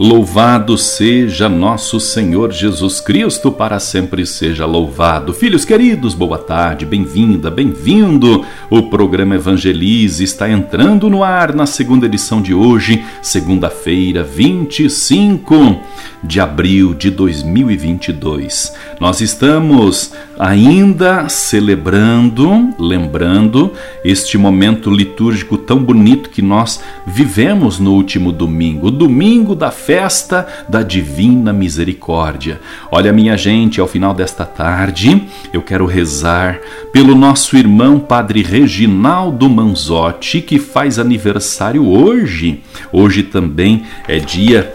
Louvado seja nosso Senhor Jesus Cristo, para sempre seja louvado. Filhos queridos, boa tarde, bem-vinda, bem-vindo. O programa Evangelize está entrando no ar na segunda edição de hoje, segunda-feira, 25 de abril de 2022. Nós estamos ainda celebrando, lembrando este momento litúrgico tão bonito que nós vivemos no último domingo, o domingo da festa da Divina Misericórdia. Olha, minha gente, ao final desta tarde, eu quero rezar pelo nosso irmão Padre Reginaldo Manzotti, que faz aniversário hoje. Hoje também é dia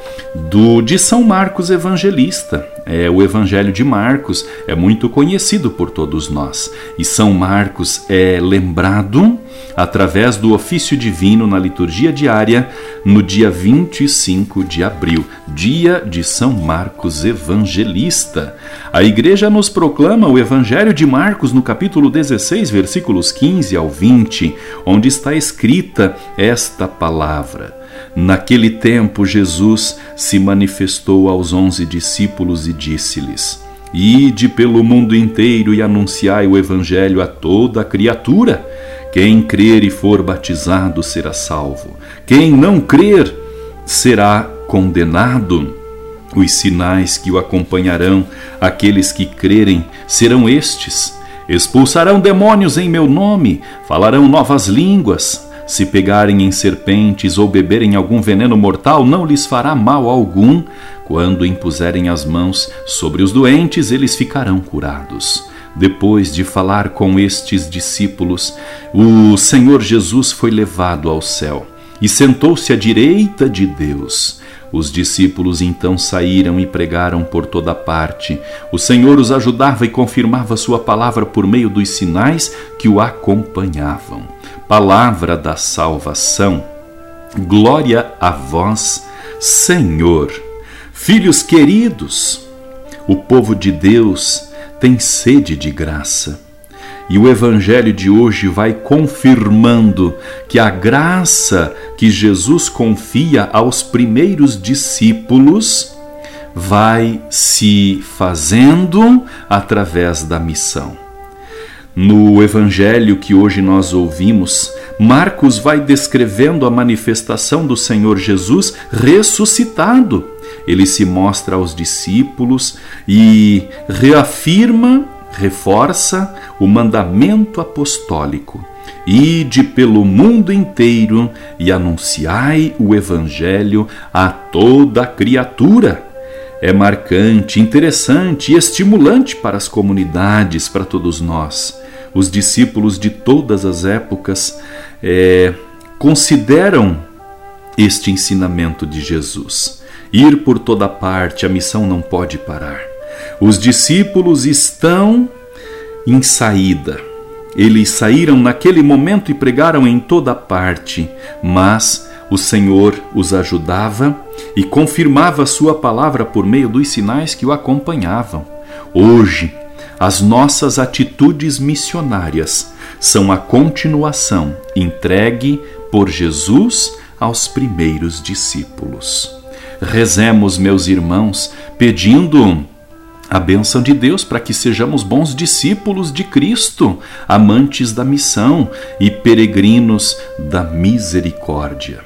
do de São Marcos Evangelista. É, o Evangelho de Marcos é muito conhecido por todos nós. E São Marcos é lembrado através do ofício divino na liturgia diária no dia 25 de abril, dia de São Marcos Evangelista. A igreja nos proclama o Evangelho de Marcos no capítulo 16, versículos 15 ao 20, onde está escrita esta palavra. Naquele tempo, Jesus se manifestou aos onze discípulos e disse-lhes: Ide pelo mundo inteiro e anunciai o Evangelho a toda criatura. Quem crer e for batizado será salvo. Quem não crer será condenado. Os sinais que o acompanharão aqueles que crerem serão estes: expulsarão demônios em meu nome, falarão novas línguas se pegarem em serpentes ou beberem algum veneno mortal, não lhes fará mal algum. Quando impuserem as mãos sobre os doentes, eles ficarão curados. Depois de falar com estes discípulos, o Senhor Jesus foi levado ao céu e sentou-se à direita de Deus. Os discípulos então saíram e pregaram por toda parte. O Senhor os ajudava e confirmava sua palavra por meio dos sinais que o acompanhavam palavra da salvação. Glória a vós, Senhor. Filhos queridos, o povo de Deus tem sede de graça. E o Evangelho de hoje vai confirmando que a graça que Jesus confia aos primeiros discípulos vai se fazendo através da missão. No evangelho que hoje nós ouvimos, Marcos vai descrevendo a manifestação do Senhor Jesus ressuscitado. Ele se mostra aos discípulos e reafirma, reforça o mandamento apostólico. Ide pelo mundo inteiro e anunciai o Evangelho a toda criatura é marcante, interessante e estimulante para as comunidades, para todos nós os discípulos de todas as épocas é, consideram este ensinamento de Jesus. Ir por toda parte, a missão não pode parar. Os discípulos estão em saída. Eles saíram naquele momento e pregaram em toda parte, mas o Senhor os ajudava e confirmava sua palavra por meio dos sinais que o acompanhavam. Hoje, as nossas atitudes missionárias são a continuação entregue por Jesus aos primeiros discípulos. Rezemos, meus irmãos, pedindo a bênção de Deus para que sejamos bons discípulos de Cristo, amantes da missão e peregrinos da misericórdia.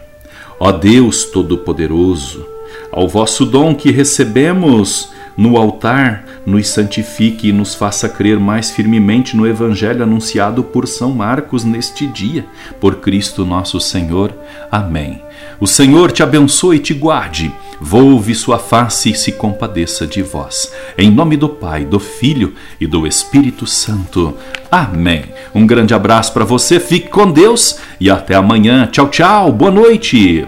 Ó Deus Todo-Poderoso, ao vosso dom que recebemos no altar, nos santifique e nos faça crer mais firmemente no Evangelho anunciado por São Marcos neste dia. Por Cristo nosso Senhor. Amém. O Senhor te abençoe e te guarde, volve sua face e se compadeça de vós. Em nome do Pai, do Filho e do Espírito Santo. Amém. Um grande abraço para você, fique com Deus e até amanhã. Tchau, tchau, boa noite.